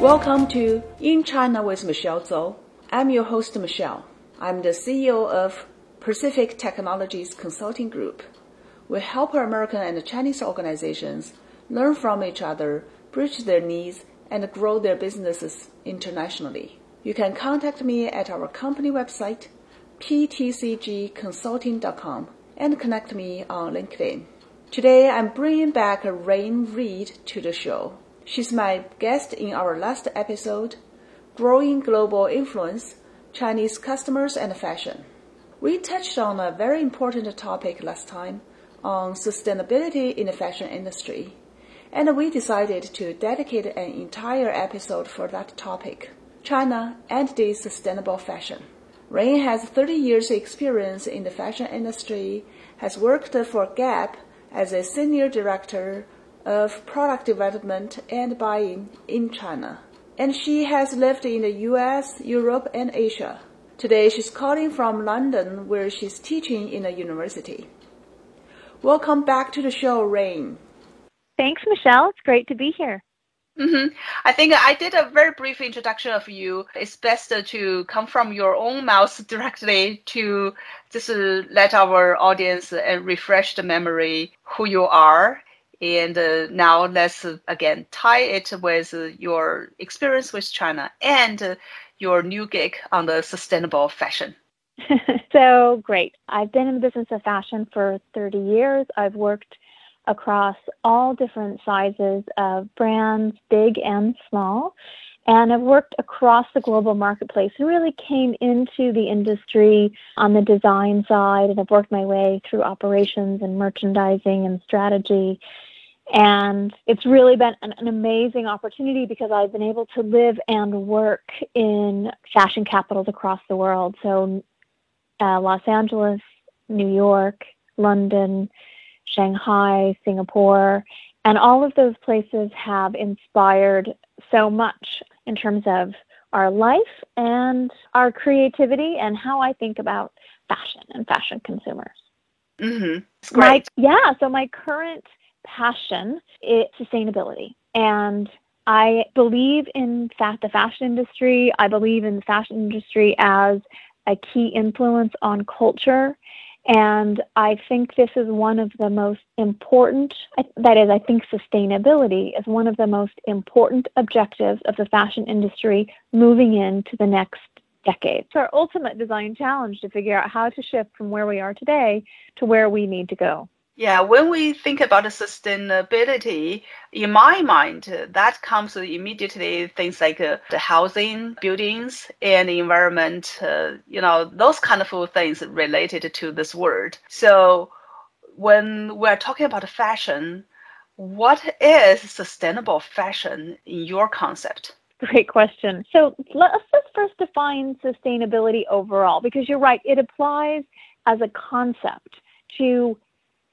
Welcome to In China with Michelle Zhou. I'm your host, Michelle. I'm the CEO of Pacific Technologies Consulting Group. We help American and Chinese organizations learn from each other, bridge their needs, and grow their businesses internationally. You can contact me at our company website, ptcgconsulting.com, and connect me on LinkedIn. Today, I'm bringing back Rayne Reed to the show. She's my guest in our last episode, Growing Global Influence, Chinese Customers and Fashion. We touched on a very important topic last time on sustainability in the fashion industry, and we decided to dedicate an entire episode for that topic, China and the sustainable fashion. Rayne has 30 years experience in the fashion industry, has worked for Gap as a senior director of product development and buying in China. And she has lived in the US, Europe, and Asia. Today she's calling from London where she's teaching in a university. Welcome back to the show, Rayne. Thanks, Michelle. It's great to be here. Mm-hmm. I think I did a very brief introduction of you. It's best to come from your own mouth directly to just let our audience uh, refresh the memory who you are and uh, now let's uh, again tie it with uh, your experience with China and uh, your new gig on the sustainable fashion. so great. I've been in the business of fashion for 30 years. I've worked across all different sizes of brands, big and small. And I've worked across the global marketplace and really came into the industry on the design side. And I've worked my way through operations and merchandising and strategy and it's really been an, an, amazing opportunity because I've been able to live and work in fashion capitals across the world. So, uh, Los Angeles, New York, London, Shanghai, Singapore, and all of those places have inspired so much in terms of our life and our creativity and how I think about fashion and fashion consumers. Mm-hmm. Great. My, yeah. So my current passion is sustainability. And I believe in fact the fashion industry. I believe in the fashion industry as a key influence on culture. And I think this is one of the most important, that is, I think sustainability is one of the most important objectives of the fashion industry moving into the next decade. It's our ultimate design challenge to figure out how to shift from where we are today to where we need to go. Yeah, when we think about sustainability, in my mind, that comes immediately things like uh, the housing, buildings, and environment, uh, you know, those kind of things related to this word. So when we're talking about fashion, what is sustainable fashion in your concept? Great question. So let's just first define sustainability overall, because you're right, it applies as a concept to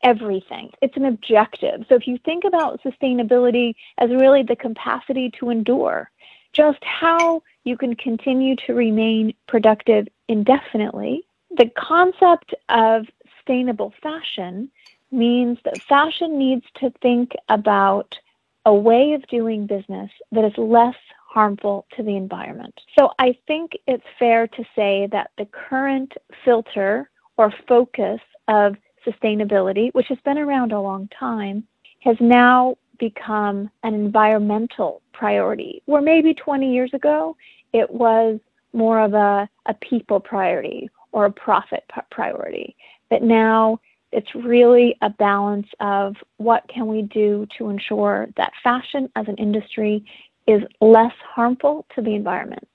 everything. It's an objective. So if you think about sustainability as really the capacity to endure, just how you can continue to remain productive indefinitely, the concept of sustainable fashion means that fashion needs to think about a way of doing business that is less harmful to the environment. So I think it's fair to say that the current filter or focus of sustainability, which has been around a long time, has now become an environmental priority, where maybe 20 years ago it was more of a, a people priority or a profit priority. But now it's really a balance of what can we do to ensure that fashion as an industry is less harmful to the environment.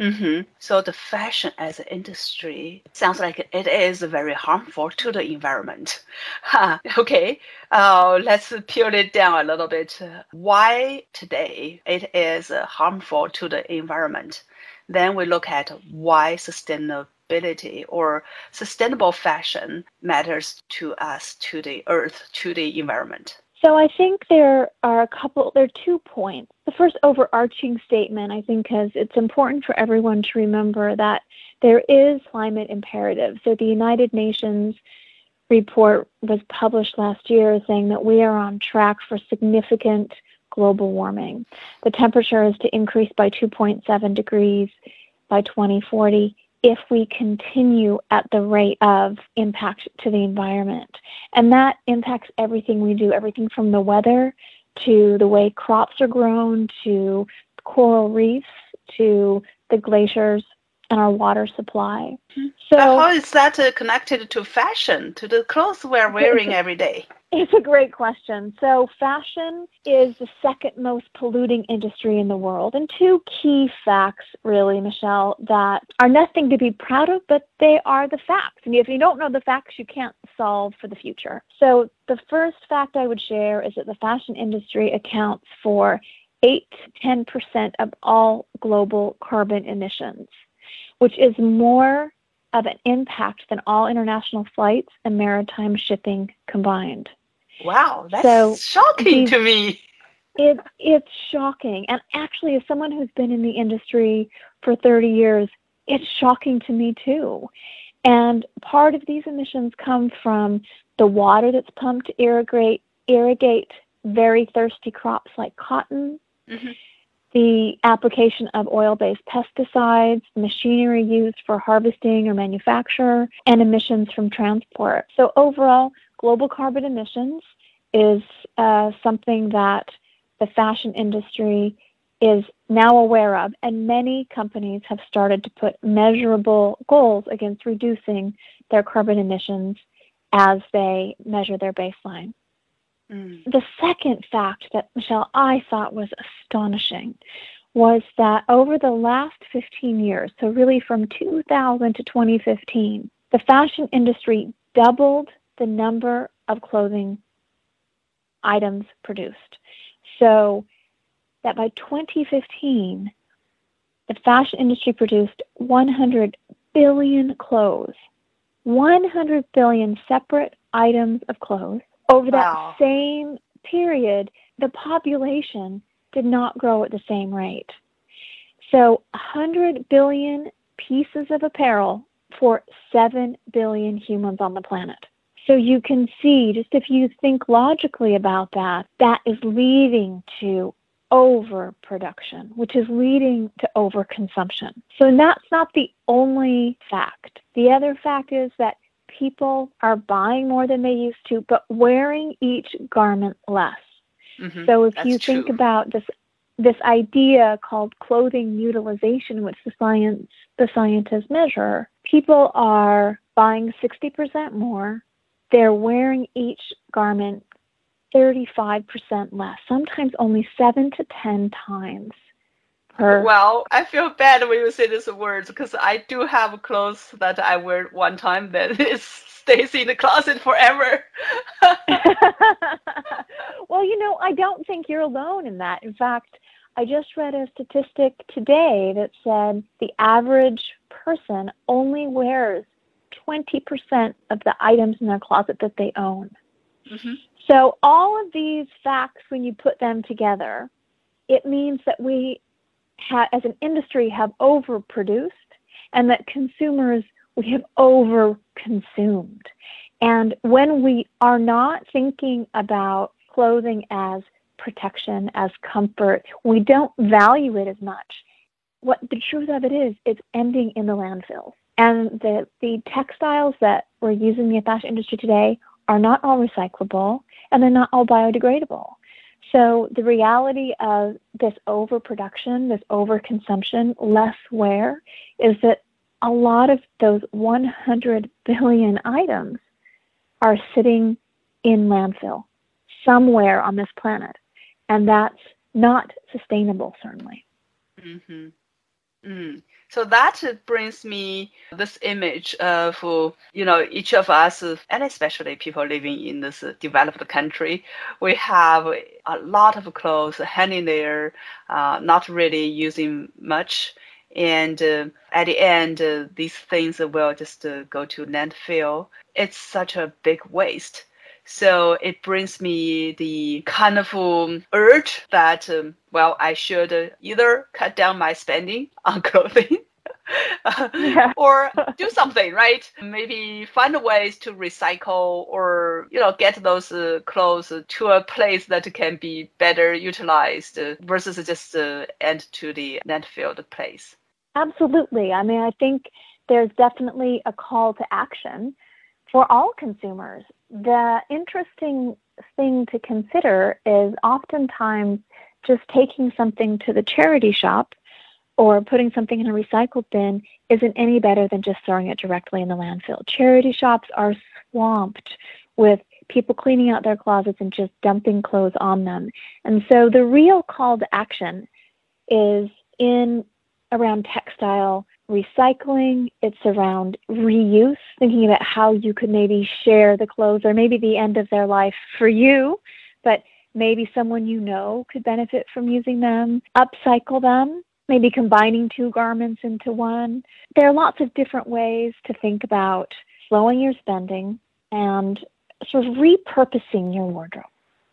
Mm-hmm. So the fashion as an industry sounds like it is very harmful to the environment. okay, uh, let's peel it down a little bit. Why today it is harmful to the environment? Then we look at why sustainability or sustainable fashion matters to us, to the earth, to the environment. So I think there are a couple, there are two points. The first overarching statement, I think, is it's important for everyone to remember that there is climate imperative. So the United Nations report was published last year saying that we are on track for significant global warming. The temperature is to increase by 2.7 degrees by 2040 if we continue at the rate of impact to the environment. And that impacts everything we do, everything from the weather to the way crops are grown to coral reefs to the glaciers and our water supply. Mm-hmm. So, how is that uh, connected to fashion, to the clothes we're wearing every day? It's a great question. So, fashion is the second most polluting industry in the world. And two key facts, really, Michelle, that are nothing to be proud of, but they are the facts. And if you don't know the facts, you can't solve for the future. So, the first fact I would share is that the fashion industry accounts for 8 to 10% of all global carbon emissions, which is more of an impact than all international flights and maritime shipping combined. Wow, that's so shocking to me. It, it's shocking. And actually, as someone who's been in the industry for 30 years, it's shocking to me too. And part of these emissions come from the water that's pumped to irrigate, irrigate very thirsty crops like cotton, mm-hmm. the application of oil based pesticides, machinery used for harvesting or manufacture, and emissions from transport. So, overall, global carbon emissions is uh, something that the fashion industry is now aware of, and many companies have started to put measurable goals against reducing their carbon emissions as they measure their baseline. Mm. The second fact that, Michelle, I thought was astonishing was that over the last 15 years, so really from 2000 to 2015, the fashion industry doubled the number of clothing items produced. So that by 2015, the fashion industry produced 100 billion clothes, 100 billion separate items of clothes. Over wow. that same period, the population did not grow at the same rate. So 100 billion pieces of apparel for 7 billion humans on the planet. So you can see, just if you think logically about that, that is leading to overproduction, which is leading to overconsumption. So that's not the only fact. The other fact is that people are buying more than they used to, but wearing each garment less. Mm-hmm. So if that's you think true. about this this idea called clothing utilization, which the science the scientists measure, people are buying 60% more they're wearing each garment 35% less, sometimes only seven to 10 times. Per well, I feel bad when you say these words because I do have clothes that I wear one time that it stays in the closet forever. well, you know, I don't think you're alone in that. In fact, I just read a statistic today that said the average person only wears 20% of the items in their closet that they own. Mm-hmm. So, all of these facts, when you put them together, it means that we, ha- as an industry, have overproduced and that consumers, we have overconsumed. And when we are not thinking about clothing as protection, as comfort, we don't value it as much. What the truth of it is, it's ending in the landfills. And the, the textiles that we're using in the fashion industry today are not all recyclable and they're not all biodegradable. So the reality of this overproduction, this overconsumption, less wear, is that a lot of those 100 billion items are sitting in landfill somewhere on this planet. And that's not sustainable, certainly. Mm-hmm. Mm. So that brings me this image of, you know, each of us, and especially people living in this developed country, we have a lot of clothes hanging there, uh, not really using much. And uh, at the end, uh, these things will just uh, go to landfill. It's such a big waste. So it brings me the kind of um, urge that, um, well, I should either cut down my spending on clothing yeah. or do something, right? Maybe find ways to recycle or, you know, get those uh, clothes to a place that can be better utilized uh, versus just uh, end to the landfill place. Absolutely. I mean, I think there's definitely a call to action for all consumers. The interesting thing to consider is oftentimes just taking something to the charity shop or putting something in a recycled bin isn't any better than just throwing it directly in the landfill. Charity shops are swamped with people cleaning out their closets and just dumping clothes on them. And so the real call to action is in around textile recycling, it's around reuse, thinking about how you could maybe share the clothes or maybe the end of their life for you, but maybe someone you know could benefit from using them, upcycle them, maybe combining two garments into one. There are lots of different ways to think about slowing your spending and sort of repurposing your wardrobe.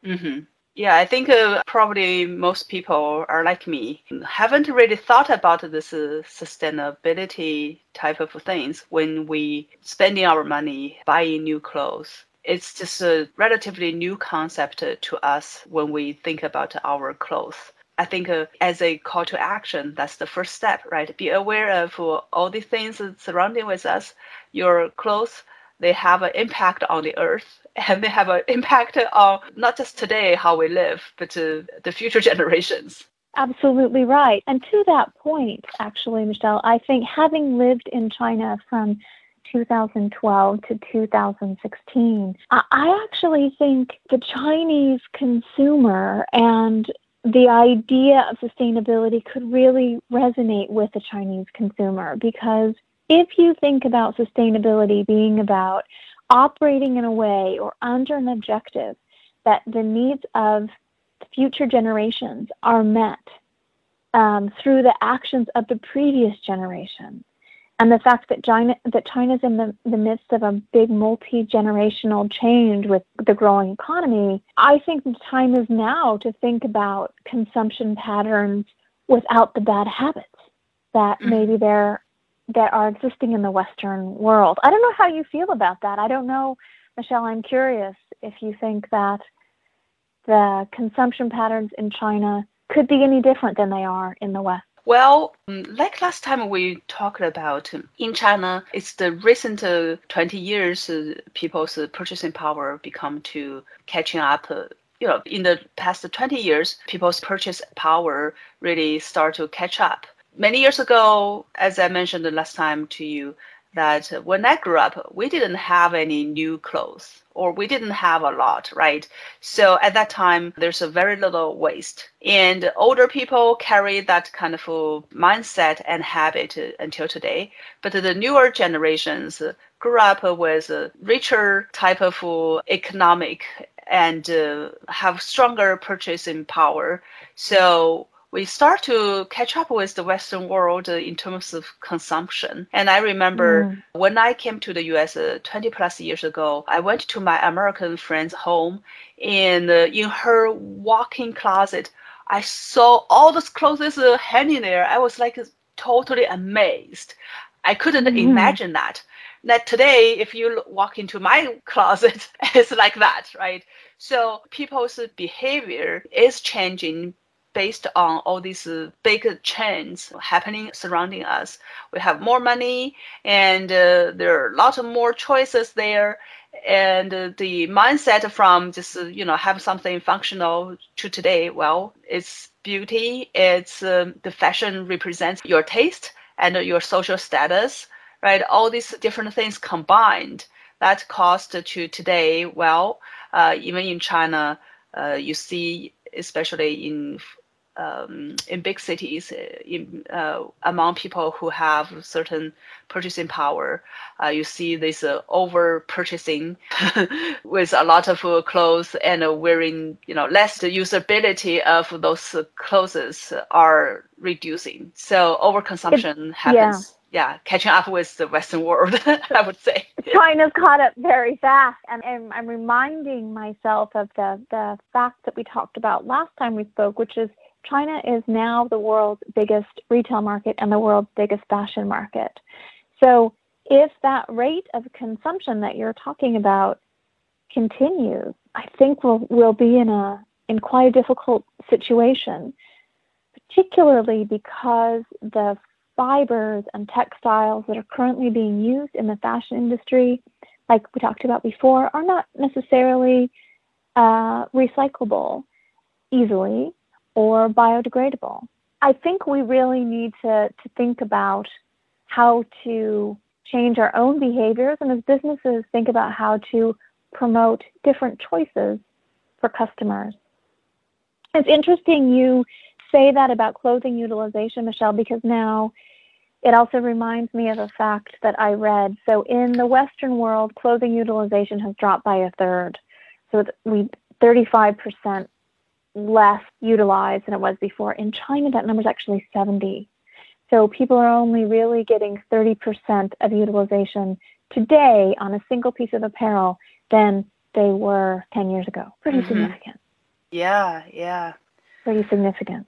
Mm-hmm. Yeah, I think uh, probably most people are like me, haven't really thought about this uh, sustainability type of things when we spending our money buying new clothes. It's just a relatively new concept to us when we think about our clothes. I think uh, as a call to action, that's the first step, right? Be aware of all the things surrounding with us. Your clothes, they have an impact on the earth and they have an impact on not just today how we live, but the future generations. Absolutely right. And to that point, actually, Michelle, I think having lived in China from 2012 to 2016, I actually think the Chinese consumer and the idea of sustainability could really resonate with the Chinese consumer because if you think about sustainability being about operating in a way or under an objective that the needs of future generations are met um, through the actions of the previous generation. And the fact that China that China's in the, the midst of a big multi-generational change with the growing economy, I think the time is now to think about consumption patterns without the bad habits that mm-hmm. maybe they're that are existing in the Western world. I don't know how you feel about that. I don't know, Michelle, I'm curious if you think that the consumption patterns in China could be any different than they are in the West. Well, um, like last time we talked about in China, it's the recent uh, 20 years uh, people's uh, purchasing power become to catching up. Uh, you know, in the past 20 years, people's purchase power really start to catch up many years ago, as I mentioned the last time to you, that when I grew up, we didn't have any new clothes or we didn't have a lot, right? So at that time, there's a very little waste. And older people carry that kind of mindset and habit until today. But the newer generations grew up with a richer type of economic and uh, have stronger purchasing power. So we start to catch up with the Western world in terms of consumption. And I remember mm. when I came to the US uh, 20 plus years ago, I went to my American friend's home and uh, in her walk-in closet, I saw all those clothes uh, hanging there. I was like totally amazed. I couldn't mm. imagine that. That today, if you walk into my closet, it's like that, right? So people's behavior is changing based on all these big trends happening surrounding us. We have more money and uh, there are a lot of more choices there. And uh, the mindset from just, uh, you know, have something functional to today, well, it's beauty, it's um, the fashion represents your taste and your social status, right? All these different things combined that cost to today, well, uh, even in China, uh, you see, especially in um, in big cities, uh, in, uh, among people who have certain purchasing power, uh, you see this uh, over purchasing with a lot of uh, clothes and uh, wearing, you know, less the usability of those clothes are reducing. So overconsumption happens. Yeah yeah, catching up with the Western world, I would say. China's caught up very fast. And, and I'm reminding myself of the, the fact that we talked about last time we spoke, which is China is now the world's biggest retail market and the world's biggest fashion market. So if that rate of consumption that you're talking about continues, I think we'll, we'll be in a in quite a difficult situation, particularly because the fibers and textiles that are currently being used in the fashion industry, like we talked about before, are not necessarily uh, recyclable easily or biodegradable. I think we really need to, to think about how to change our own behaviors and as businesses think about how to promote different choices for customers. It's interesting you say that about clothing utilization, Michelle, because now it also reminds me of a fact that I read. So in the Western world, clothing utilization has dropped by a third. So we 35% less utilized than it was before. In China, that number is actually 70. So people are only really getting 30% of utilization today on a single piece of apparel than they were 10 years ago. Pretty mm-hmm. significant. Yeah, yeah. Pretty significant.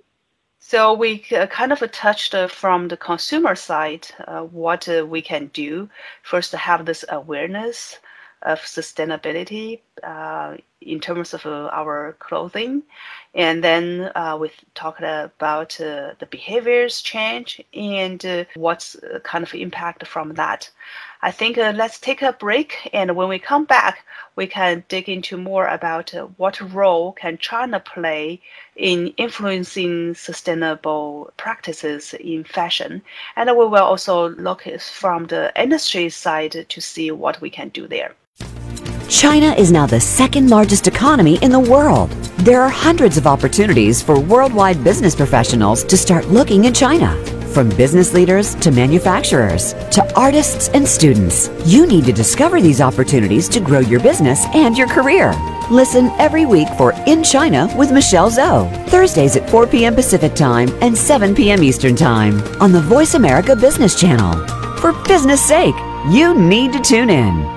So we uh, kind of touched uh, from the consumer side uh, what uh, we can do. First, to have this awareness of sustainability uh, in terms of uh, our clothing. And then uh, we talked about uh, the behaviors change and uh, what's uh, kind of impact from that. I think let's take a break. And when we come back, we can dig into more about what role can China play in influencing sustainable practices in fashion. And we will also look from the industry side to see what we can do there. China is now the second largest economy in the world. There are hundreds of opportunities for worldwide business professionals to start looking in China. From business leaders to manufacturers to artists and students, you need to discover these opportunities to grow your business and your career. Listen every week for In China with Michelle Zhou, Thursdays at 4 p.m. Pacific Time and 7 p.m. Eastern Time on the Voice America Business Channel. For business sake, you need to tune in.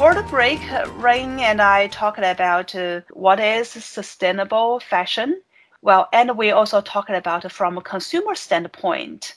Before the break, Rayne and I talked about uh, what is sustainable fashion. Well, and we also talked about from a consumer standpoint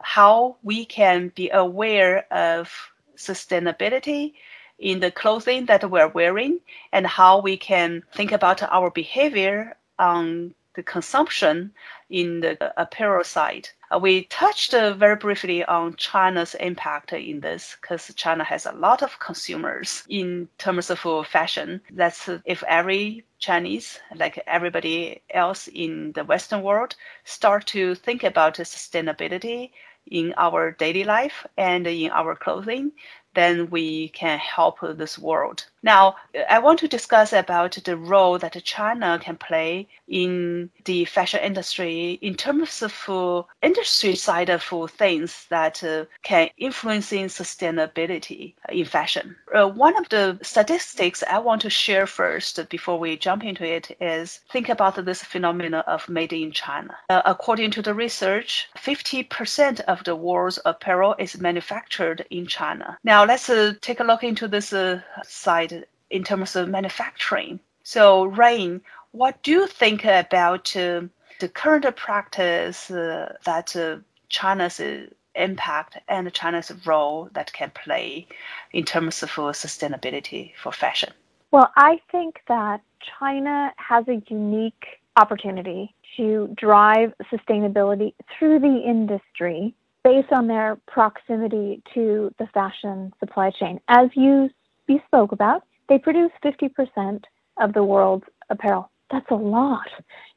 how we can be aware of sustainability in the clothing that we're wearing and how we can think about our behavior on the consumption in the apparel side. Uh, we touched uh, very briefly on China's impact in this because China has a lot of consumers in terms of uh, fashion. That's if every Chinese, like everybody else in the Western world, start to think about sustainability in our daily life and in our clothing, then we can help this world. Now, I want to discuss about the role that China can play in the fashion industry in terms of uh, industry side of things that uh, can influence in sustainability in fashion. Uh, one of the statistics I want to share first before we jump into it is think about this phenomenon of made in China. Uh, according to the research, 50% of the world's apparel is manufactured in China. Now, let's uh, take a look into this uh, side in terms of manufacturing. So, Rayne, what do you think about uh, the current practice uh, that uh, China's uh, impact and China's role that can play in terms of uh, sustainability for fashion? Well, I think that China has a unique opportunity to drive sustainability through the industry based on their proximity to the fashion supply chain. As you, you spoke about, they produce 50% of the world's apparel. That's a lot.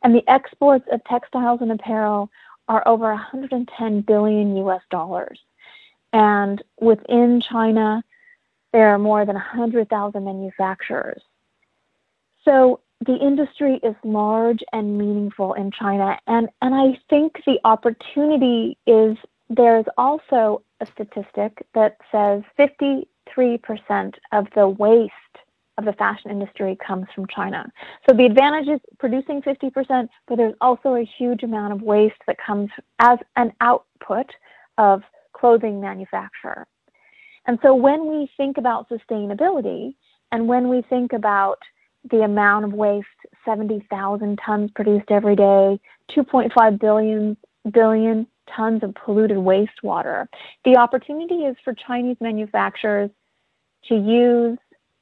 And the exports of textiles and apparel are over 110 billion US dollars. And within China, there are more than 100,000 manufacturers. So the industry is large and meaningful in China. And, and I think the opportunity is there's also a statistic that says 53% of the waste of the fashion industry comes from China. So the advantage is producing 50%, but there's also a huge amount of waste that comes as an output of clothing manufacture. And so when we think about sustainability and when we think about the amount of waste 70,000 tons produced every day, 2.5 billion billion tons of polluted wastewater. The opportunity is for Chinese manufacturers to use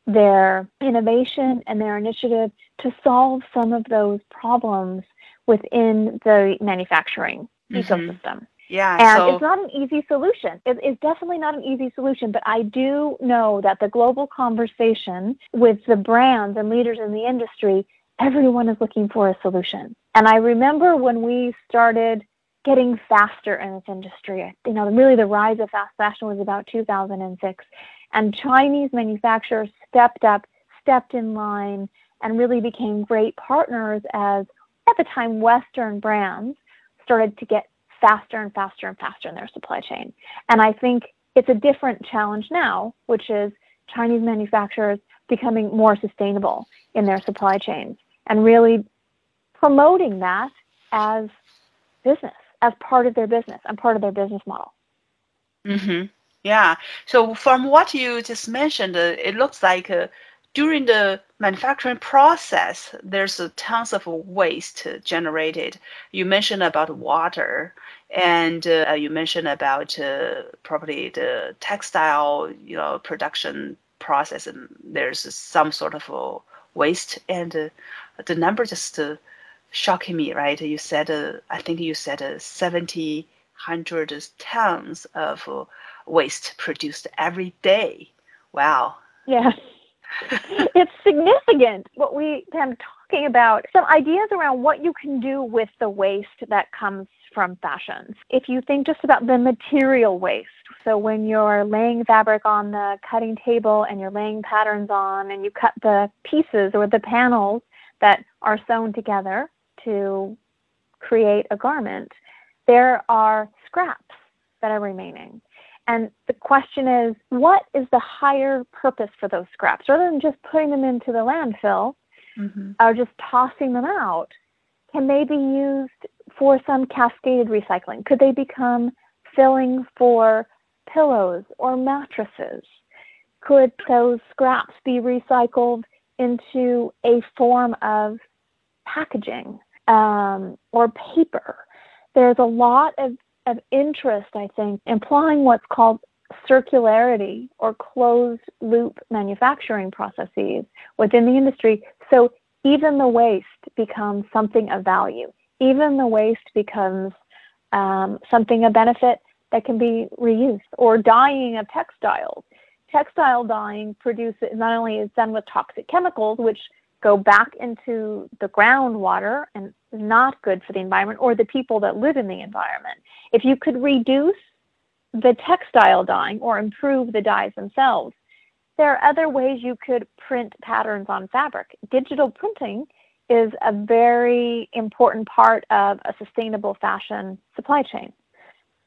their innovation and their initiative to solve some of those problems within the manufacturing mm-hmm. ecosystem. Yeah. And so... it's not an easy solution. It, it's definitely not an easy solution, but I do know that the global conversation with the brands and leaders in the industry, everyone is looking for a solution. And I remember when we started getting faster in this industry, you know, really the rise of fast fashion was about 2006. And Chinese manufacturers stepped up, stepped in line, and really became great partners as, at the time, Western brands started to get faster and faster and faster in their supply chain. And I think it's a different challenge now, which is Chinese manufacturers becoming more sustainable in their supply chains and really promoting that as business, as part of their business and part of their business model. Mm-hmm. Yeah. So from what you just mentioned, uh, it looks like uh, during the manufacturing process, there's uh, tons of waste generated. You mentioned about water, and uh, you mentioned about uh, probably the textile, you know, production process, and there's some sort of uh, waste, and the number just shocking me, right? You said, I think you said uh, 70, 100 tons of waste produced every day. Wow. Yeah. it's significant what we have talking about some ideas around what you can do with the waste that comes from fashions. If you think just about the material waste, so when you're laying fabric on the cutting table and you're laying patterns on and you cut the pieces or the panels that are sewn together to create a garment, there are scraps that are remaining. And the question is, what is the higher purpose for those scraps? Rather than just putting them into the landfill mm-hmm. or just tossing them out, can they be used for some cascaded recycling? Could they become filling for pillows or mattresses? Could those scraps be recycled into a form of packaging um, or paper? There's a lot of of interest, I think, implying what's called circularity or closed loop manufacturing processes within the industry. So even the waste becomes something of value. Even the waste becomes um, something of benefit that can be reused. Or dyeing of textiles. Textile dyeing produces not only is done with toxic chemicals, which go back into the groundwater and not good for the environment or the people that live in the environment. If you could reduce the textile dyeing or improve the dyes themselves, there are other ways you could print patterns on fabric. Digital printing is a very important part of a sustainable fashion supply chain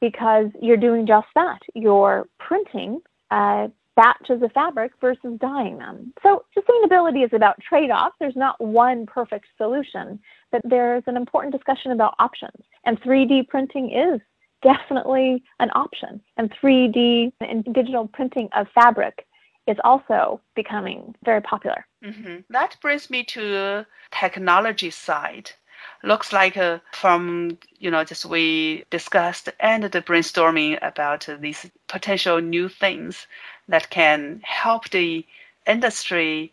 because you're doing just that. You're printing uh, batches of fabric versus dyeing them. So sustainability is about trade-offs. There's not one perfect solution, but there's an important discussion about options. And 3D printing is definitely an option. And 3D and digital printing of fabric is also becoming very popular. Mm-hmm. That brings me to technology side. Looks like uh, from you know just we discussed and the brainstorming about uh, these potential new things that can help the industry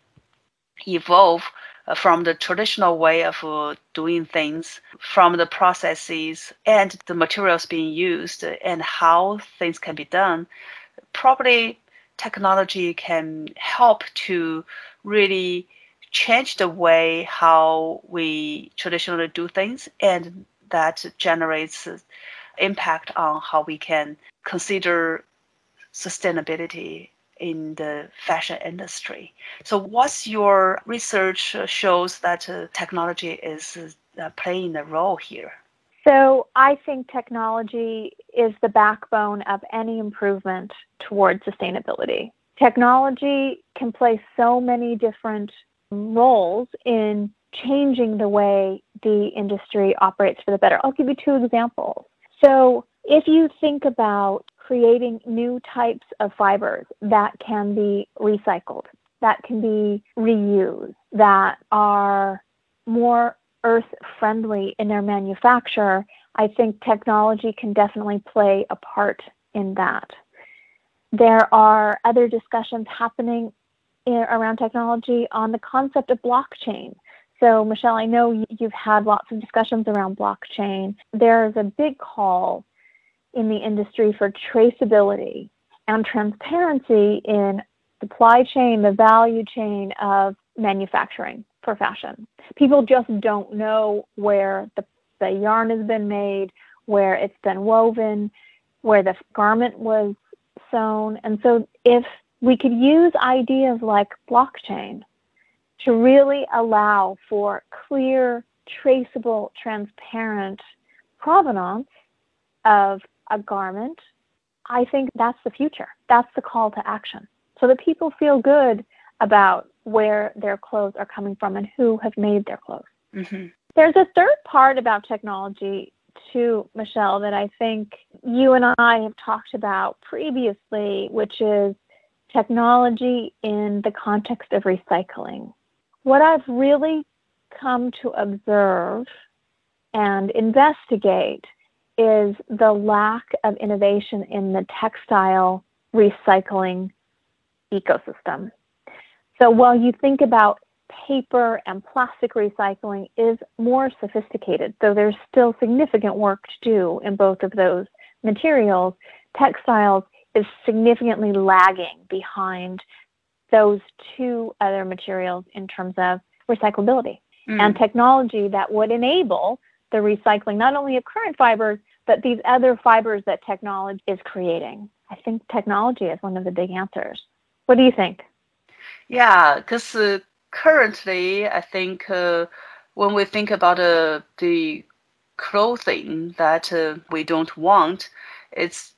evolve uh, from the traditional way of uh, doing things, from the processes and the materials being used, and how things can be done. Probably technology can help to really change the way how we traditionally do things, and that generates impact on how we can consider sustainability in the fashion industry. So, what's your research shows that uh, technology is uh, playing a role here? So, I think technology is the backbone of any improvement towards sustainability. Technology can play so many different roles in changing the way the industry operates for the better. I'll give you two examples. So, if you think about creating new types of fibers that can be recycled, that can be reused, that are more earth friendly in their manufacture, I think technology can definitely play a part in that. There are other discussions happening in, around technology on the concept of blockchain. So, Michelle, I know you've had lots of discussions around blockchain. There's a big call in the industry for traceability and transparency in supply chain, the value chain of manufacturing for fashion. People just don't know where the, the yarn has been made, where it's been woven, where the garment was sewn. And so if we could use ideas like blockchain to really allow for clear, traceable, transparent provenance of a garment, I think that's the future. That's the call to action. So that people feel good about where their clothes are coming from and who have made their clothes. Mm-hmm. There's a third part about technology, too, Michelle, that I think you and I have talked about previously, which is technology in the context of recycling. What I've really come to observe and investigate is the lack of innovation in the textile recycling ecosystem. So while you think about paper and plastic recycling is more sophisticated, though there's still significant work to do in both of those materials, textiles is significantly lagging behind those two other materials in terms of recyclability mm. and technology that would enable the recycling not only of current fibers, but these other fibers that technology is creating. I think technology is one of the big answers. What do you think? Yeah, because uh, currently, I think uh, when we think about uh, the clothing that uh, we don't want, it's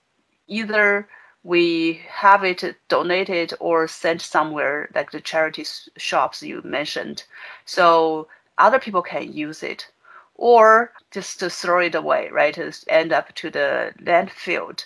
either we have it donated or sent somewhere, like the charity shops you mentioned, so other people can use it or just to throw it away, right? To end up to the landfill.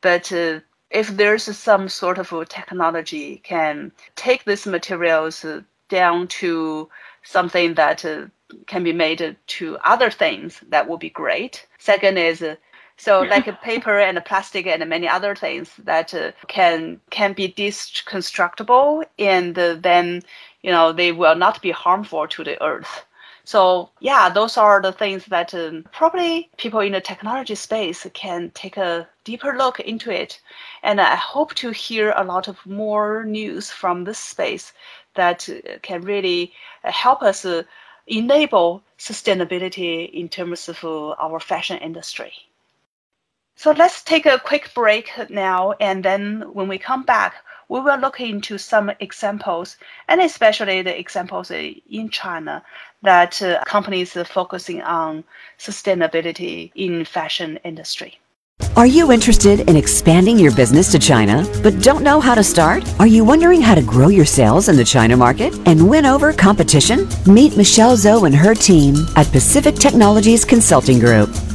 But uh, if there's some sort of technology can take these materials down to something that uh, can be made to other things, that would be great. Second is uh, so like a paper and plastic and many other things that uh, can can be deconstructible and then you know they will not be harmful to the earth. So yeah, those are the things that um, probably people in the technology space can take a deeper look into it. And I hope to hear a lot of more news from this space that uh, can really uh, help us uh, enable sustainability in terms of our fashion industry. So let's take a quick break now, and then when we come back, we will look into some examples, and especially the examples in China that uh, companies are focusing on sustainability in fashion industry. Are you interested in expanding your business to China but don't know how to start? Are you wondering how to grow your sales in the China market and win over competition? Meet Michelle Zhou and her team at Pacific Technologies Consulting Group.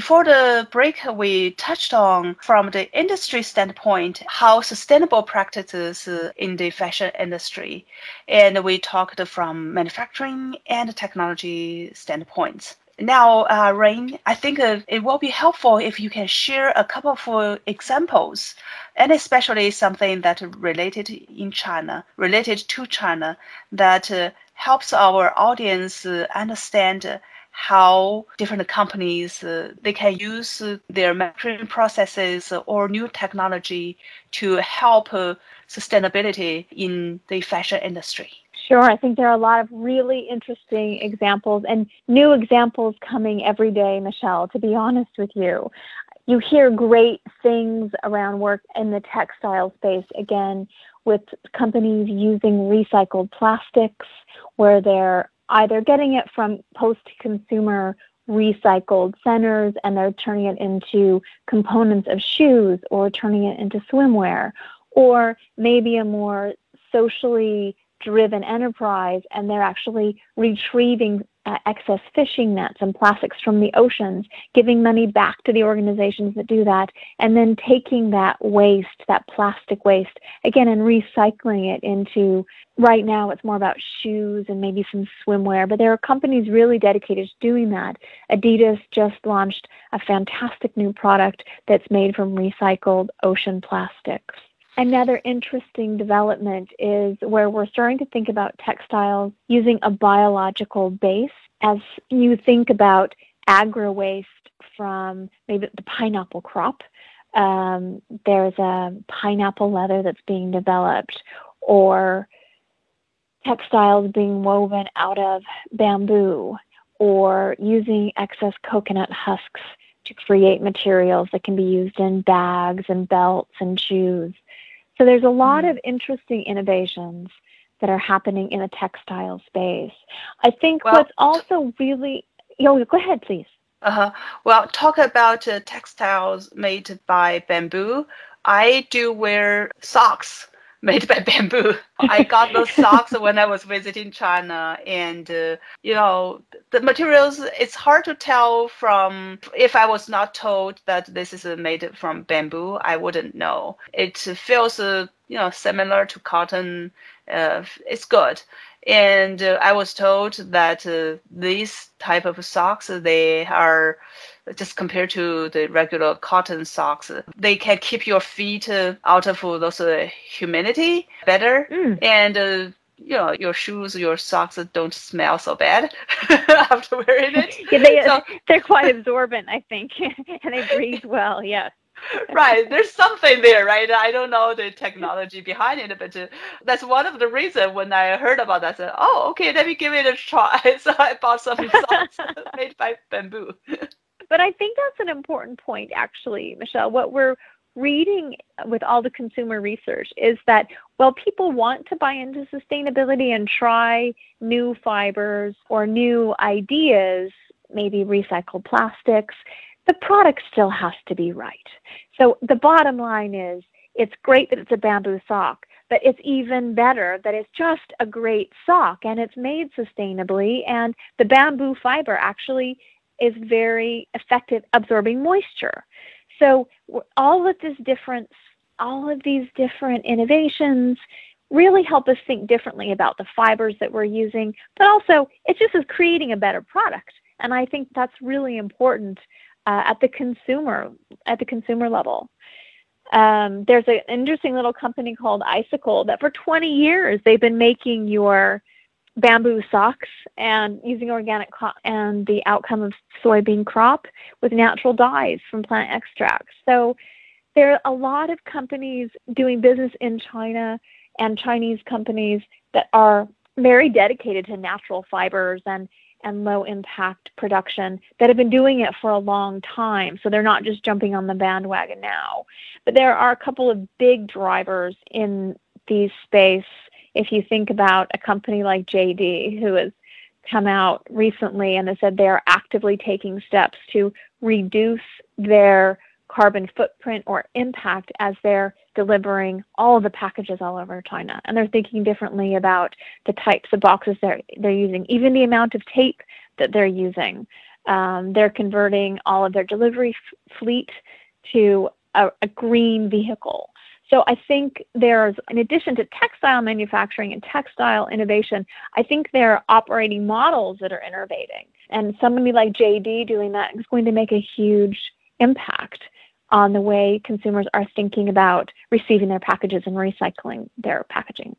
Before the break, we touched on from the industry standpoint how sustainable practices in the fashion industry, and we talked from manufacturing and technology standpoints. Now, uh, Rayne, I think uh, it will be helpful if you can share a couple of uh, examples, and especially something that related in China, related to China, that uh, helps our audience uh, understand how different companies uh, they can use their manufacturing processes or new technology to help sustainability in the fashion industry. Sure. I think there are a lot of really interesting examples and new examples coming every day, Michelle, to be honest with you. You hear great things around work in the textile space, again, with companies using recycled plastics, where they're either getting it from post consumer recycled centers and they're turning it into components of shoes or turning it into swimwear, or maybe a more socially driven enterprise and they're actually retrieving uh, excess fishing nets and plastics from the oceans, giving money back to the organizations that do that, and then taking that waste, that plastic waste, again, and recycling it into right now it's more about shoes and maybe some swimwear, but there are companies really dedicated to doing that. Adidas just launched a fantastic new product that's made from recycled ocean plastics. Another interesting development is where we're starting to think about textiles using a biological base. As you think about agri waste from maybe the pineapple crop, um, there's a pineapple leather that's being developed, or textiles being woven out of bamboo, or using excess coconut husks to create materials that can be used in bags and belts and shoes. So there's a lot mm. of interesting innovations that are happening in the textile space. I think well, what's also really, yo, go ahead, please. Uh-huh. Well, talk about uh, textiles made by bamboo. I do wear socks made by bamboo. I got those socks when I was visiting China, and uh, you know the materials. It's hard to tell from if I was not told that this is made from bamboo, I wouldn't know. It feels uh, you know similar to cotton. Uh, it's good, and uh, I was told that uh, these type of socks they are just compared to the regular cotton socks. They can keep your feet uh, out of those uh, humidity better, mm. and uh, you know your shoes, your socks don't smell so bad after wearing it. yeah, they so, they're quite absorbent, I think, and they breathe well. Yes. right there's something there right i don't know the technology behind it but uh, that's one of the reasons when i heard about that I said oh okay let me give it a try so i bought some socks made by bamboo but I think that's an important point, actually, Michelle. What we're reading with all the consumer research is that while people want to buy into sustainability and try new fibers or new ideas, maybe recycled plastics, the product still has to be right. So the bottom line is it's great that it's a bamboo sock, but it's even better that it's just a great sock and it's made sustainably and the bamboo fiber actually is very effective absorbing moisture. So all of this difference, all of these different innovations really help us think differently about the fibers that we're using, but also it just is creating a better product. And I think that's really important uh, at the consumer at the consumer level. Um, there's an interesting little company called Icicle that for 20 years they've been making your bamboo socks and using organic and the outcome of soybean crop with natural dyes from plant extracts. So there are a lot of companies doing business in China and Chinese companies that are very dedicated to natural fibers and and low impact production that have been doing it for a long time. So they're not just jumping on the bandwagon now. But there are a couple of big drivers in the space. If you think about a company like JD, who has come out recently and has said they are actively taking steps to reduce their carbon footprint or impact as they're delivering all the packages all over China. And they're thinking differently about the types of boxes they're, they're using, even the amount of tape that they're using. Um, they're converting all of their delivery f- fleet to a, a green vehicle. So I think there's, in addition to textile manufacturing and textile innovation, I think there are operating models that are innovating. And somebody like JD doing that is going to make a huge impact on the way consumers are thinking about receiving their packages and recycling their packaging.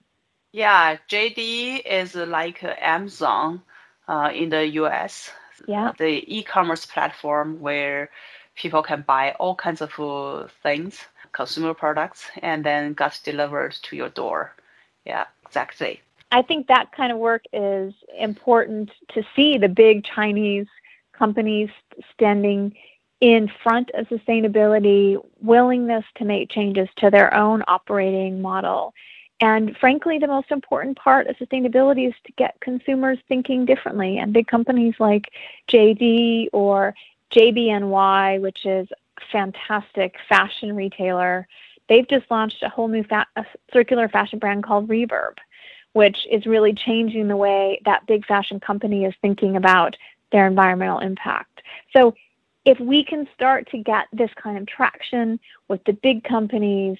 Yeah, JD is like Amazon uh, in the US. Yeah. The e-commerce platform where people can buy all kinds of uh, things, consumer products, and then got delivered to your door. Yeah, exactly. I think that kind of work is important to see the big Chinese companies standing in front of sustainability, willingness to make changes to their own operating model. And frankly, the most important part of sustainability is to get consumers thinking differently. And big companies like JD or JNBY, which is fantastic fashion retailer, they've just launched a whole new fa- a circular fashion brand called Reverb, which is really changing the way that big fashion company is thinking about their environmental impact. So if we can start to get this kind of traction with the big companies,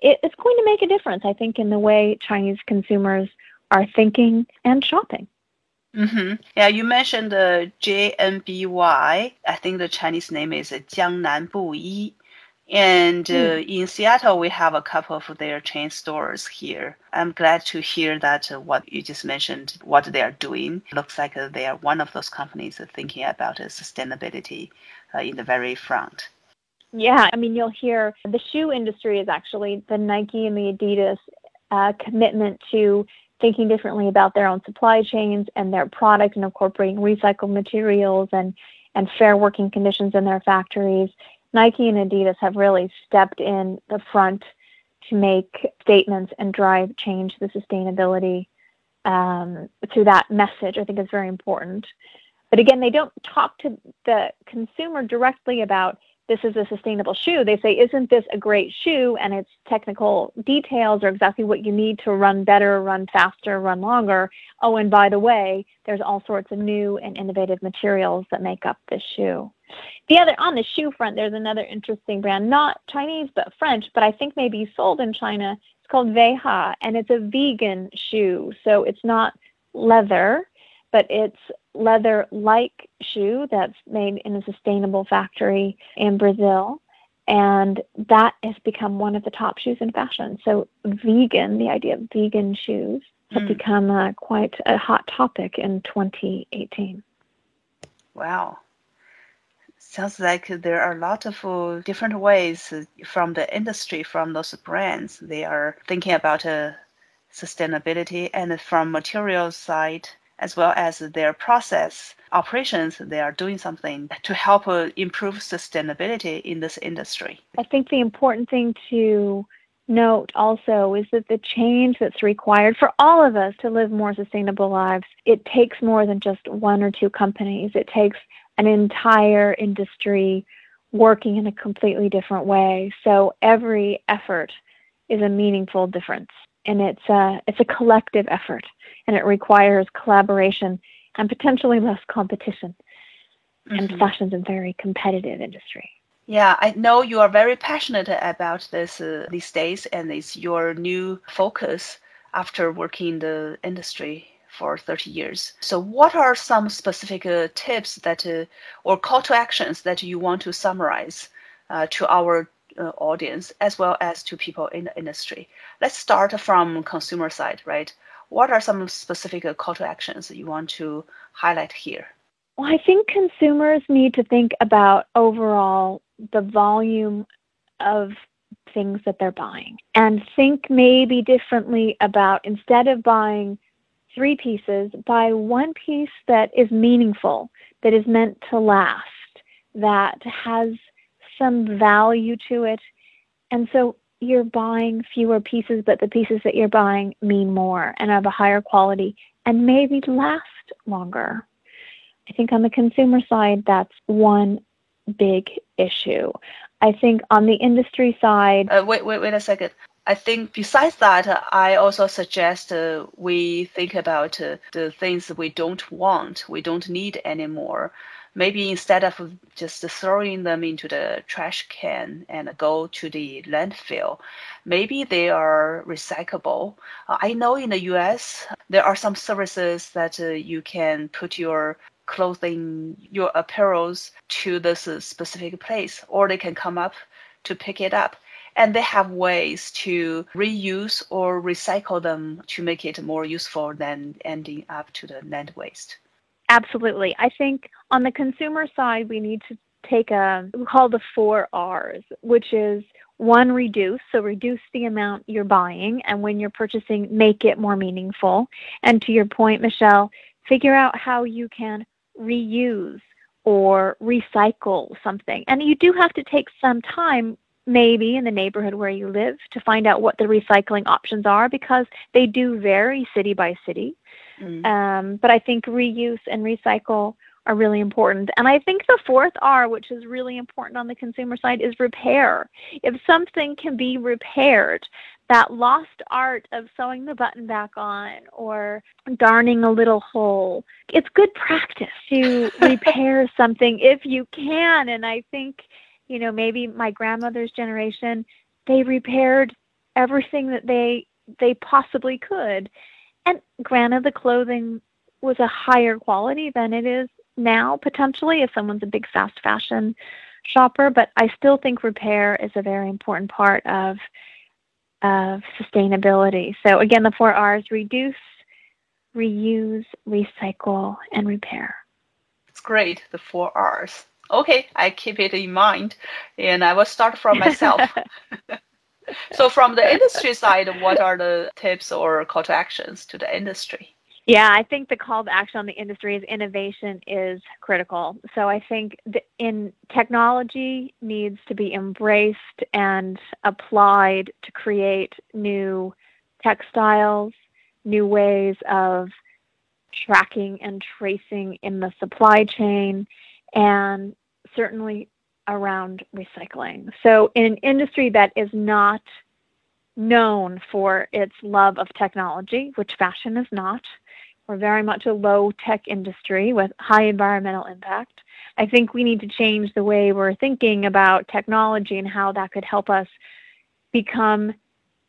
it, it's going to make a difference, I think, in the way Chinese consumers are thinking and shopping. Mm-hmm. Yeah, you mentioned the JNBY. I think the Chinese name is Jiangnan Buyi. And uh, mm. in Seattle, we have a couple of their chain stores here. I'm glad to hear that uh, what you just mentioned, what they are doing. Looks like uh, they are one of those companies thinking about uh, sustainability uh, in the very front. Yeah, I mean, you'll hear the shoe industry is actually the Nike and the Adidas uh, commitment to thinking differently about their own supply chains and their product and incorporating recycled materials and, and fair working conditions in their factories. Nike and Adidas have really stepped in the front to make statements and drive change the sustainability um, through that message. I think is very important. But again, they don't talk to the consumer directly about this is a sustainable shoe. They say, isn't this a great shoe? And its technical details are exactly what you need to run better, run faster, run longer. Oh, and by the way, there's all sorts of new and innovative materials that make up this shoe. The other on the shoe front, there's another interesting brand, not Chinese but French, but I think maybe sold in China. It's called Veja, and it's a vegan shoe. So it's not leather, but it's leather like shoe that's made in a sustainable factory in Brazil. And that has become one of the top shoes in fashion. So, vegan, the idea of vegan shoes, have mm. become uh, quite a hot topic in 2018. Wow. Sounds like there are a lot of uh, different ways from the industry, from those brands. They are thinking about uh, sustainability, and from material side, as well as their process operations, they are doing something to help uh, improve sustainability in this industry. I think the important thing to note also is that the change that's required for all of us to live more sustainable lives, it takes more than just one or two companies. It takes an entire industry working in a completely different way. So every effort is a meaningful difference and it's a, it's a collective effort and it requires collaboration and potentially less competition. Mm-hmm. And fashion's a very competitive industry. Yeah, I know you are very passionate about this uh, these days, and it's your new focus after working in the industry for 30 years. So, what are some specific uh, tips that uh, or call to actions that you want to summarize uh, to our uh, audience as well as to people in the industry? Let's start from consumer side, right? What are some specific call to actions you want to highlight here? Well, I think consumers need to think about overall the volume of things that they're buying and think maybe differently about instead of buying three pieces, buy one piece that is meaningful, that is meant to last, that has some value to it. And so you're buying fewer pieces, but the pieces that you're buying mean more and have a higher quality and maybe last longer. I think on the consumer side, that's one big issue. I think on the industry side. Uh, wait, wait, wait a second. I think besides that, uh, I also suggest uh, we think about uh, the things we don't want, we don't need anymore. Maybe instead of just throwing them into the trash can and go to the landfill, maybe they are recyclable. Uh, I know in the US, there are some services that uh, you can put your clothing, your apparels to this specific place, or they can come up to pick it up and they have ways to reuse or recycle them to make it more useful than ending up to the land waste. Absolutely. I think on the consumer side, we need to take a we call the four R's, which is one, reduce. So reduce the amount you're buying, and when you're purchasing, make it more meaningful. And to your point, Michelle, figure out how you can reuse or recycle something. And you do have to take some time maybe in the neighborhood where you live to find out what the recycling options are because they do vary city by city. Mm. Um, but I think reuse and recycle are really important. And I think the fourth R, which is really important on the consumer side, is repair. If something can be repaired, that lost art of sewing the button back on or darning a little hole, it's good practice to repair something if you can. And I think you know, maybe my grandmother's generation, they repaired everything that they they possibly could. And granted the clothing was a higher quality than it is now potentially if someone's a big fast fashion shopper, but I still think repair is a very important part of of sustainability. So again, the four R's reduce, reuse, recycle, and repair. It's great, the four R's okay, I keep it in mind, and I will start from myself. so, from the industry side, what are the tips or call to actions to the industry? Yeah, I think the call to action on the industry is innovation is critical. So I think in technology needs to be embraced and applied to create new textiles, new ways of tracking and tracing in the supply chain, and certainly around recycling. So, in an industry that is not known for its love of technology, which fashion is not, we're very much a low tech industry with high environmental impact. I think we need to change the way we're thinking about technology and how that could help us become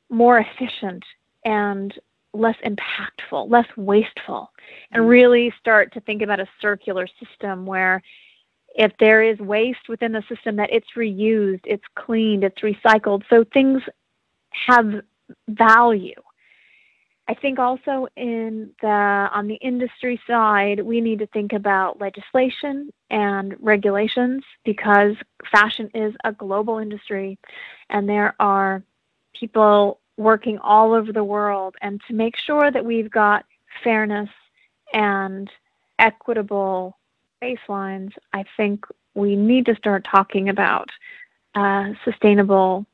more efficient and less impactful, less wasteful, and mm. really start to think about a circular system where if there is waste within the system that it's reused, it's cleaned, it's recycled. So things have value. I think also in the on the industry side, we need to think about legislation and regulations because fashion is a global industry and there are people working all over the world and to make sure that we've got fairness and equitable baselines, I think we need to start talking about uh, sustainable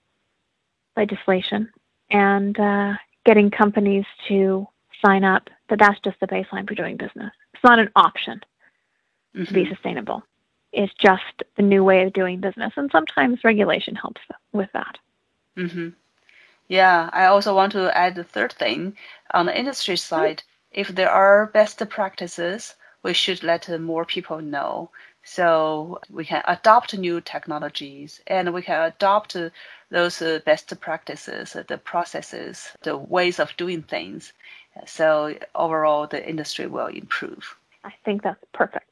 legislation and uh, getting companies to sign up that that's just the baseline for doing business. It's not an option mm-hmm. to be mm-hmm. sustainable. It's just the new way of doing business, and sometimes regulation helps with that. Mm-hmm. Yeah, I also want to add the third thing on the industry side. If there are best practices we should let more people know. So we can adopt new technologies and we can adopt those best practices, the processes, the ways of doing things. So overall, the industry will improve. I think that's perfect.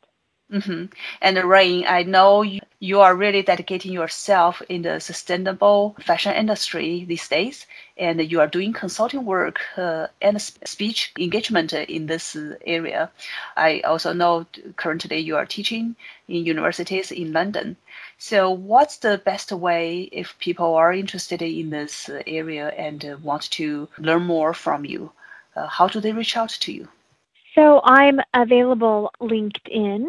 Mm-hmm. And Rayne, I know you, you are really dedicating yourself in the sustainable fashion industry these days, and you are doing consulting work uh, and speech engagement in this area. I also know currently you are teaching in universities in London. So, what's the best way if people are interested in this area and want to learn more from you? Uh, how do they reach out to you? So I'm available LinkedIn.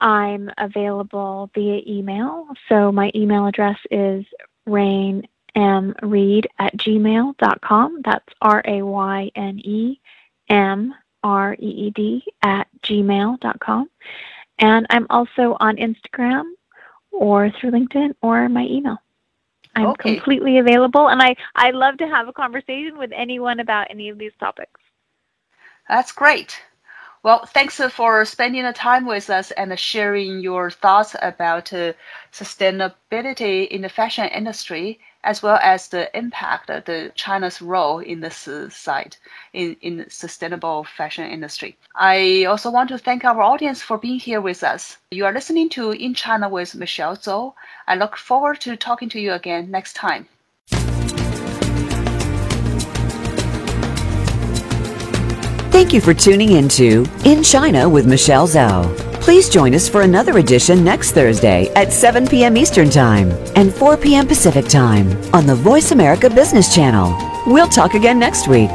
I'm available via email. So my email address is rayne m reed at gmail.com. That's R A Y N E M R E E D at gmail.com. And I'm also on Instagram or through LinkedIn or my email. I'm Okay. completely available and I, I love to have a conversation with anyone about any of these topics. That's great. Well, thanks for spending the time with us and sharing your thoughts about uh, sustainability in the fashion industry, as well as the impact of the China's role in this uh, side in in sustainable fashion industry. I also want to thank our audience for being here with us. You are listening to In China with Michelle Zhou. I look forward to talking to you again next time. Thank you for tuning into In China with Michelle Zhao. Please join us for another edition next Thursday at 7 p.m. Eastern Time and 4 p.m. Pacific Time on the Voice America Business Channel. We'll talk again next week.